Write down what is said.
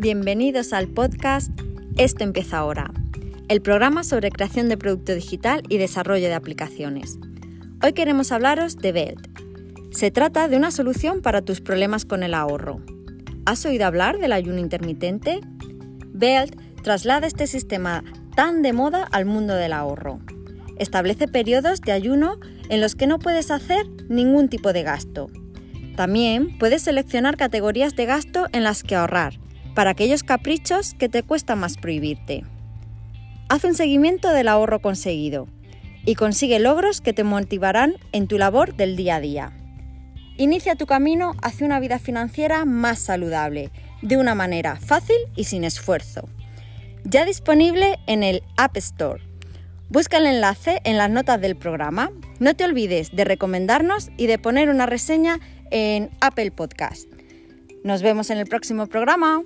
Bienvenidos al podcast Esto empieza ahora, el programa sobre creación de producto digital y desarrollo de aplicaciones. Hoy queremos hablaros de Belt. Se trata de una solución para tus problemas con el ahorro. ¿Has oído hablar del ayuno intermitente? Belt traslada este sistema tan de moda al mundo del ahorro. Establece periodos de ayuno en los que no puedes hacer ningún tipo de gasto. También puedes seleccionar categorías de gasto en las que ahorrar para aquellos caprichos que te cuesta más prohibirte. Haz un seguimiento del ahorro conseguido y consigue logros que te motivarán en tu labor del día a día. Inicia tu camino hacia una vida financiera más saludable, de una manera fácil y sin esfuerzo. Ya disponible en el App Store. Busca el enlace en las notas del programa. No te olvides de recomendarnos y de poner una reseña en Apple Podcast. Nos vemos en el próximo programa.